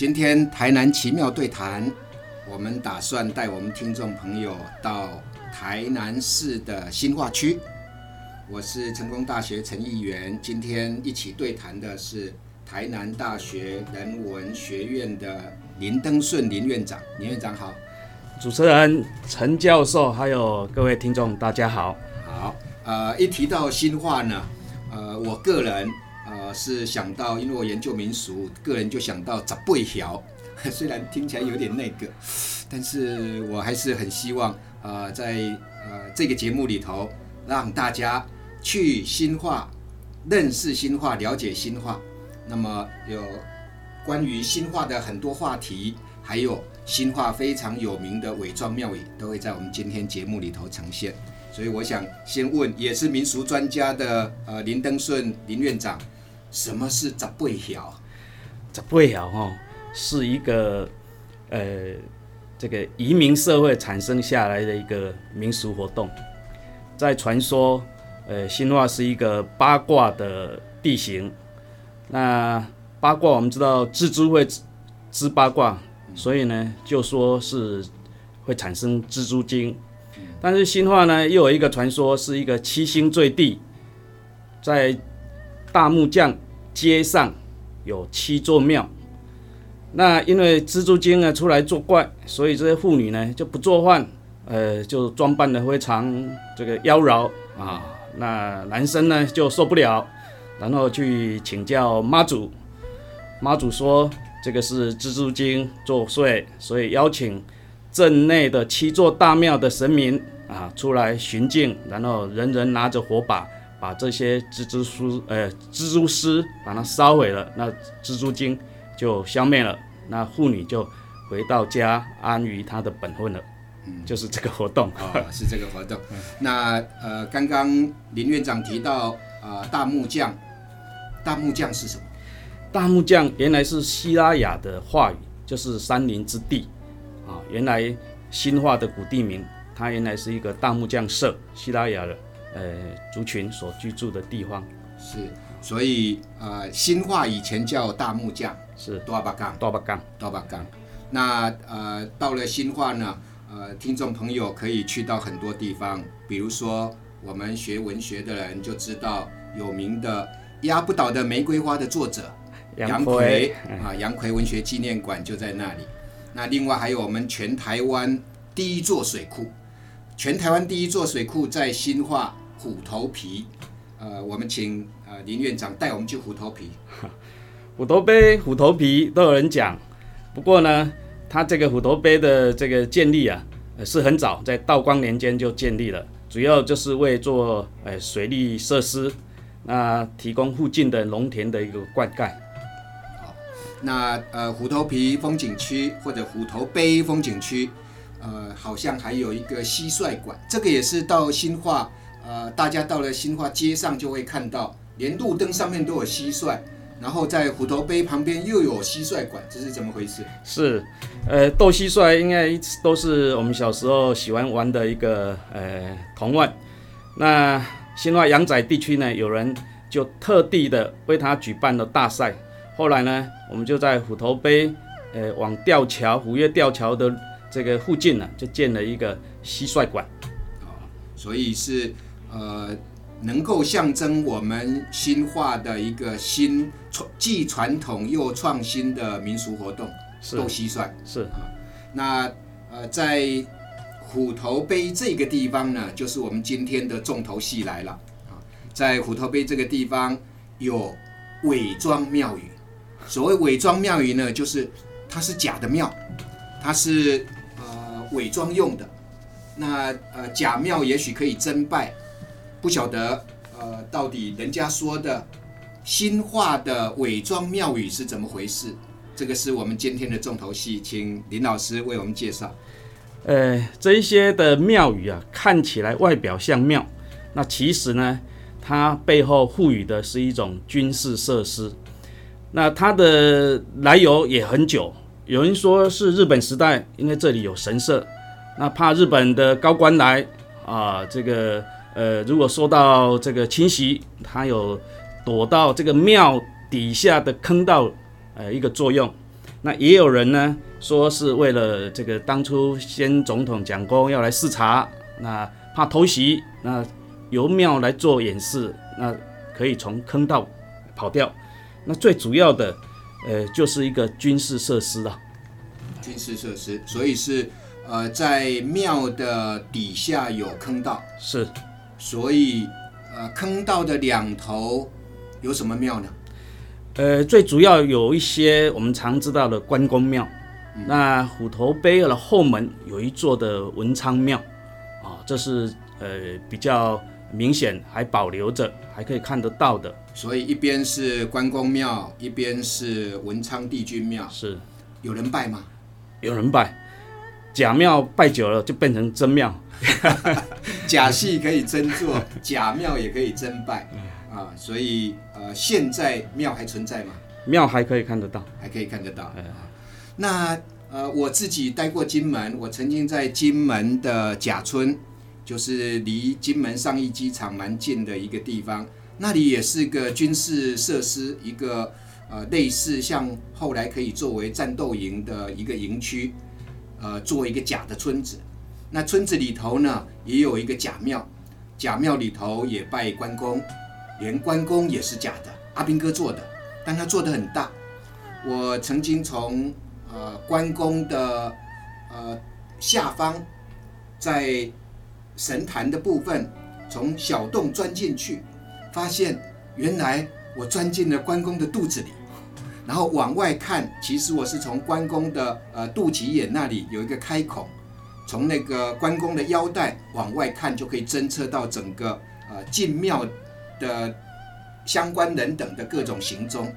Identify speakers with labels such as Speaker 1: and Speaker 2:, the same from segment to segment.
Speaker 1: 今天台南奇妙对谈，我们打算带我们听众朋友到台南市的新化区。我是成功大学陈议员，今天一起对谈的是台南大学人文学院的林登顺林院长。林院长好，
Speaker 2: 主持人陈教授，还有各位听众，大家好。
Speaker 1: 好，呃，一提到新化呢，呃，我个人呃是想到，因为我研究民俗，个人就想到十八条，虽然听起来有点那个，但是我还是很希望，呃，在呃这个节目里头，让大家去新化认识新化，了解新化。那么有关于新化的很多话题，还有新化非常有名的伪装庙宇，都会在我们今天节目里头呈现。所以我想先问，也是民俗专家的呃林登顺林院长，什么是十八条？
Speaker 2: 十八条哈，是一个呃这个移民社会产生下来的一个民俗活动，在传说呃新化是一个八卦的地形，那八卦我们知道蜘蛛会织八卦，所以呢就说是会产生蜘蛛精。但是新化呢，又有一个传说，是一个七星坠地，在大木匠街上有七座庙。那因为蜘蛛精呢出来作怪，所以这些妇女呢就不做饭，呃，就装扮的非常这个妖娆啊。那男生呢就受不了，然后去请教妈祖。妈祖说这个是蜘蛛精作祟，所以邀请。镇内的七座大庙的神明啊，出来巡境，然后人人拿着火把，把这些蜘蛛丝呃蜘蛛丝把它烧毁了，那蜘蛛精就消灭了，那妇女就回到家安于她的本分了。嗯，就是这个活动
Speaker 1: 哦，是这个活动。那呃，刚刚林院长提到啊，大木匠，大木匠是什么？
Speaker 2: 大木匠原来是希拉雅的话语，就是山林之地。啊，原来新化的古地名，它原来是一个大木匠社，希拉雅的呃族群所居住的地方。
Speaker 1: 是，所以呃，新化以前叫大木匠，
Speaker 2: 是
Speaker 1: 多巴岗，
Speaker 2: 多巴岗，
Speaker 1: 多巴岗。那呃，到了新化呢，呃，听众朋友可以去到很多地方，比如说我们学文学的人就知道有名的压不倒的玫瑰花的作者
Speaker 2: 杨奎
Speaker 1: 啊，杨奎文学纪念馆就在那里。那另外还有我们全台湾第一座水库，全台湾第一座水库在新化虎头皮，呃，我们请呃林院长带我们去虎头皮。
Speaker 2: 虎头碑、虎头皮都有人讲，不过呢，它这个虎头碑的这个建立啊，是很早，在道光年间就建立了，主要就是为做呃水利设施，那提供附近的农田的一个灌溉。
Speaker 1: 那呃虎头皮风景区或者虎头碑风景区，呃好像还有一个蟋蟀馆，这个也是到新化，呃大家到了新化街上就会看到，连路灯上面都有蟋蟀，然后在虎头碑旁边又有蟋蟀馆，这是怎么回事？
Speaker 2: 是，呃斗蟋蟀应该都是我们小时候喜欢玩的一个呃童玩。那新化阳仔地区呢，有人就特地的为他举办了大赛。后来呢，我们就在虎头碑，呃，往吊桥虎跃吊桥的这个附近呢，就建了一个蟋蟀馆。
Speaker 1: 哦，所以是呃，能够象征我们新化的一个新传既传统又创新的民俗活动——斗蟋蟀。
Speaker 2: 是啊，
Speaker 1: 那呃，在虎头碑这个地方呢，就是我们今天的重头戏来了啊，在虎头碑这个地方有伪装庙宇。所谓伪装庙宇呢，就是它是假的庙，它是呃伪装用的。那呃假庙也许可以真拜，不晓得呃到底人家说的新化的伪装庙宇是怎么回事？这个是我们今天的重头戏，请林老师为我们介绍。
Speaker 2: 呃，这一些的庙宇啊，看起来外表像庙，那其实呢，它背后赋予的是一种军事设施。那它的来由也很久，有人说是日本时代，因为这里有神社，那怕日本的高官来啊，这个呃，如果受到这个侵袭，他有躲到这个庙底下的坑道，呃，一个作用。那也有人呢说是为了这个当初先总统蒋公要来视察，那怕偷袭，那由庙来做掩饰，那可以从坑道跑掉。那最主要的，呃，就是一个军事设施啊。
Speaker 1: 军事设施，所以是呃在庙的底下有坑道，
Speaker 2: 是，
Speaker 1: 所以呃坑道的两头有什么庙呢？
Speaker 2: 呃，最主要有一些我们常知道的关公庙，那虎头碑的后门有一座的文昌庙，啊，这是呃比较明显还保留着，还可以看得到的。
Speaker 1: 所以一边是关公庙，一边是文昌帝君庙，
Speaker 2: 是
Speaker 1: 有人拜吗？
Speaker 2: 有人拜，假庙拜久了就变成真庙，
Speaker 1: 假戏可以真做，假庙也可以真拜啊。所以呃，现在庙还存在吗？
Speaker 2: 庙还可以看得到，
Speaker 1: 还可以看得到。啊那呃，我自己待过金门，我曾经在金门的甲村，就是离金门上义机场蛮近的一个地方，那里也是个军事设施，一个呃类似像后来可以作为战斗营的一个营区，呃，做一个假的村子。那村子里头呢，也有一个假庙，假庙里头也拜关公，连关公也是假的，阿兵哥做的，但他做的很大。我曾经从呃关公的呃下方，在神坛的部分，从小洞钻进去，发现原来我钻进了关公的肚子里，然后往外看，其实我是从关公的呃肚脐眼那里有一个开孔，从那个关公的腰带往外看，就可以侦测到整个呃进庙的相关人等的各种行踪。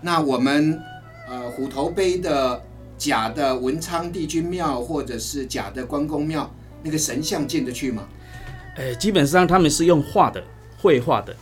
Speaker 1: 那我们呃虎头碑的假的文昌帝君庙，或者是假的关公庙，那个神像进得去吗？
Speaker 2: 呃，基本上他们是用画的，绘画的，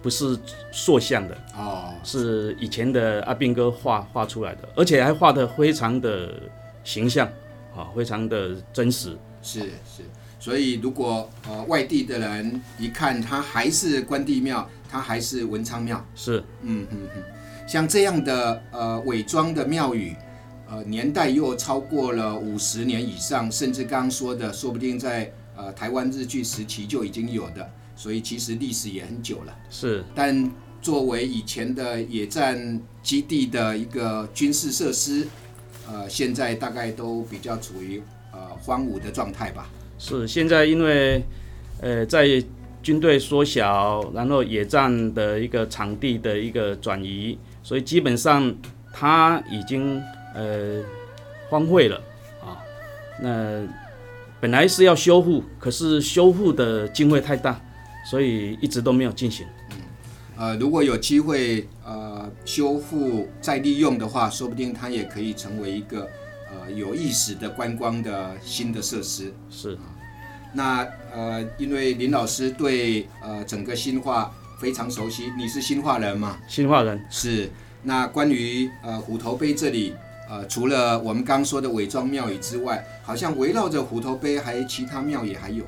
Speaker 2: 不是塑像的，
Speaker 1: 哦，
Speaker 2: 是以前的阿兵哥画画出来的，而且还画的非常的形象，啊，非常的真实。
Speaker 1: 是是，所以如果呃外地的人一看，它还是关帝庙，它还是文昌庙，
Speaker 2: 是，
Speaker 1: 嗯嗯嗯，像这样的呃伪装的庙宇，呃年代又超过了五十年以上，甚至刚刚说的，说不定在呃台湾日据时期就已经有的，所以其实历史也很久了。
Speaker 2: 是，
Speaker 1: 但作为以前的野战基地的一个军事设施，呃，现在大概都比较处于呃荒芜的状态吧。
Speaker 2: 是，现在因为呃在军队缩小，然后野战的一个场地的一个转移，所以基本上它已经呃荒废了啊。那本来是要修复，可是修复的经费太大，所以一直都没有进行。
Speaker 1: 呃，如果有机会呃修复再利用的话，说不定它也可以成为一个呃有意识的观光的新的设施。
Speaker 2: 是，
Speaker 1: 那呃，因为林老师对呃整个新化非常熟悉，你是新化人吗？
Speaker 2: 新化人
Speaker 1: 是。那关于呃虎头碑这里，呃，除了我们刚说的伪装庙宇之外，好像围绕着虎头碑还其他庙也还有。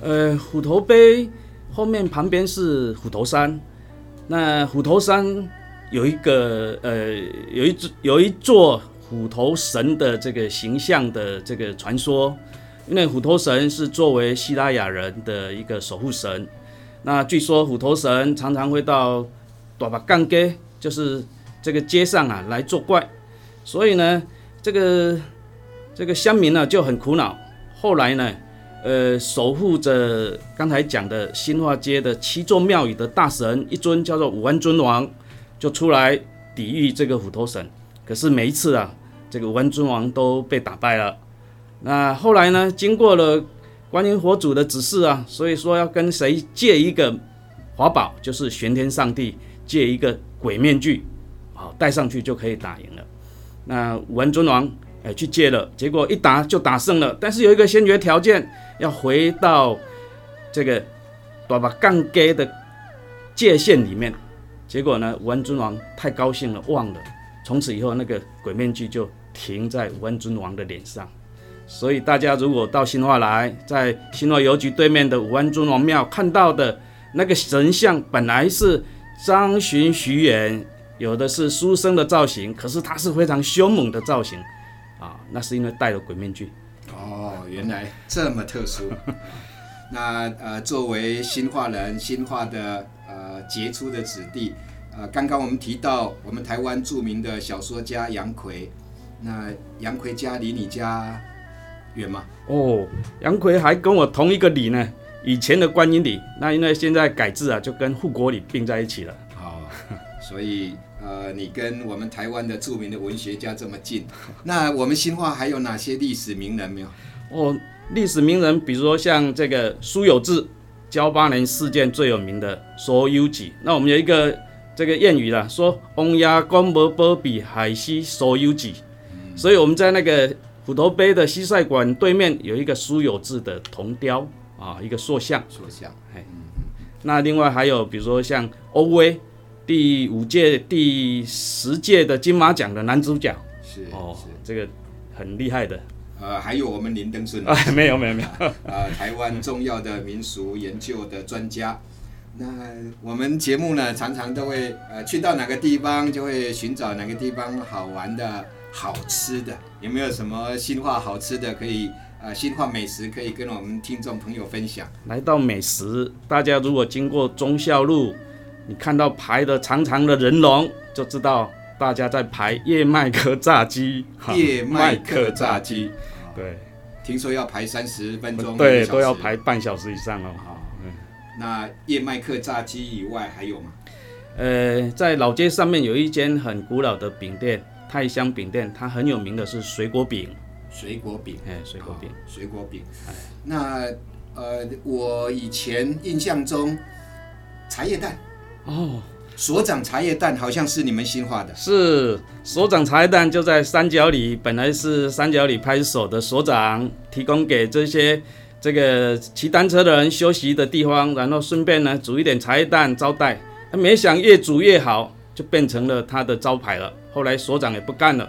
Speaker 2: 呃，虎头碑后面旁边是虎头山，那虎头山有一个呃有一座有一座虎头神的这个形象的这个传说，因为虎头神是作为希拉雅人的一个守护神，那据说虎头神常常会到大把干街，就是这个街上啊来作怪，所以呢，这个这个乡民呢就很苦恼，后来呢。呃，守护着刚才讲的新化街的七座庙宇的大神，一尊叫做五安尊王，就出来抵御这个虎头神。可是每一次啊，这个五安尊王都被打败了。那后来呢，经过了观音佛祖的指示啊，所以说要跟谁借一个法宝，就是玄天上帝借一个鬼面具，好戴上去就可以打赢了。那五安尊王哎去借了，结果一打就打胜了，但是有一个先决条件。要回到这个大把杠杆的界限里面，结果呢，武安尊王太高兴了，忘了。从此以后，那个鬼面具就停在武安尊王的脸上。所以大家如果到新化来，在新化邮局对面的武安尊王庙看到的那个神像，本来是张巡徐远有的是书生的造型，可是他是非常凶猛的造型啊，那是因为戴了鬼面具。
Speaker 1: 哦，原来这么特殊。那呃，作为新化人，新化的呃杰出的子弟，呃，刚刚我们提到我们台湾著名的小说家杨奎，那杨奎家离你家远吗？
Speaker 2: 哦，杨奎还跟我同一个里呢，以前的观音里，那因为现在改制啊，就跟护国里并在一起了。
Speaker 1: 好，所以呃，你跟我们台湾的著名的文学家这么近，那我们新化还有哪些历史名人没有？
Speaker 2: 哦。历史名人，比如说像这个苏有志，交八年事件最有名的所有记。那我们有一个这个谚语啦，说“翁牙公伯波比海西所有记”，所以我们在那个虎头碑的西塞馆对面有一个苏有志的铜雕啊，一个塑像。
Speaker 1: 塑像，
Speaker 2: 哎，那另外还有比如说像欧威，第五届、第十届的金马奖的男主角，
Speaker 1: 是
Speaker 2: 哦，这个很厉害的。
Speaker 1: 呃，还有我们林登顺，
Speaker 2: 哎，没有没有没有，
Speaker 1: 呃，台湾重要的民俗研究的专家。那我们节目呢，常常都会呃去到哪个地方，就会寻找哪个地方好玩的好吃的。有没有什么新化好吃的可以呃新化美食可以跟我们听众朋友分享？
Speaker 2: 来到美食，大家如果经过忠孝路，你看到排的长长的人龙，就知道大家在排叶麦克炸鸡。
Speaker 1: 叶麦克炸鸡。
Speaker 2: 对，
Speaker 1: 听说要排三十分钟，
Speaker 2: 对，都要排半小时以上哦。
Speaker 1: 好，嗯，那叶麦克炸鸡以外还有吗？
Speaker 2: 呃，在老街上面有一间很古老的饼店，泰香饼店，它很有名的是水果饼。
Speaker 1: 水果饼，
Speaker 2: 哎，水果饼，
Speaker 1: 水果饼。那呃，我以前印象中茶叶蛋，
Speaker 2: 哦。
Speaker 1: 所长茶叶蛋好像是你们新化的，
Speaker 2: 是所长茶叶蛋就在三角里，本来是三角里派出所的所长提供给这些这个骑单车的人休息的地方，然后顺便呢煮一点茶叶蛋招待，没想越煮越好，就变成了他的招牌了。后来所长也不干了，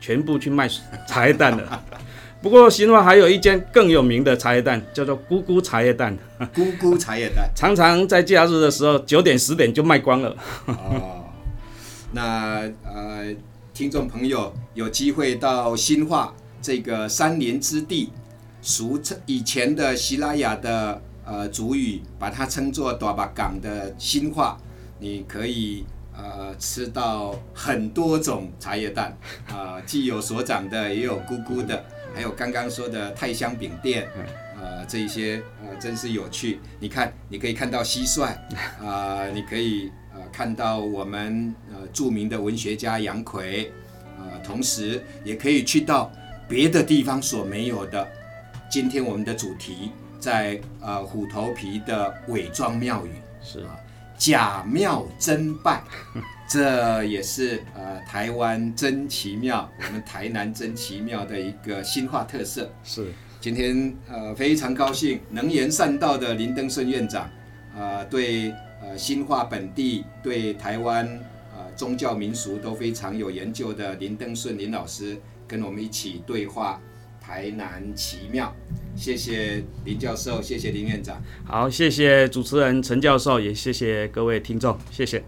Speaker 2: 全部去卖茶叶蛋了。不过新化还有一间更有名的茶叶蛋，叫做姑姑茶叶蛋。
Speaker 1: 姑姑茶叶蛋
Speaker 2: 常常在假日的时候九点十点就卖光了。
Speaker 1: 哦，那呃，听众朋友有机会到新化这个山林之地，俗称以前的希拉雅的呃主语，把它称作大巴港的新化，你可以呃吃到很多种茶叶蛋啊，既有所长的，也有姑姑的。还有刚刚说的泰香饼店，呃，这一些呃，真是有趣。你看，你可以看到蟋蟀，啊，你可以呃看到我们呃著名的文学家杨奎，呃，同时也可以去到别的地方所没有的。今天我们的主题在呃虎头皮的伪装庙宇，
Speaker 2: 是啊。
Speaker 1: 假庙真拜，这也是呃台湾真奇妙，我们台南真奇妙的一个新化特色。
Speaker 2: 是，
Speaker 1: 今天呃非常高兴，能言善道的林登顺院长，呃对呃新化本地对台湾呃宗教民俗都非常有研究的林登顺林老师，跟我们一起对话。台南奇妙，谢谢林教授，谢谢林院长。
Speaker 2: 好，谢谢主持人陈教授，也谢谢各位听众，谢谢。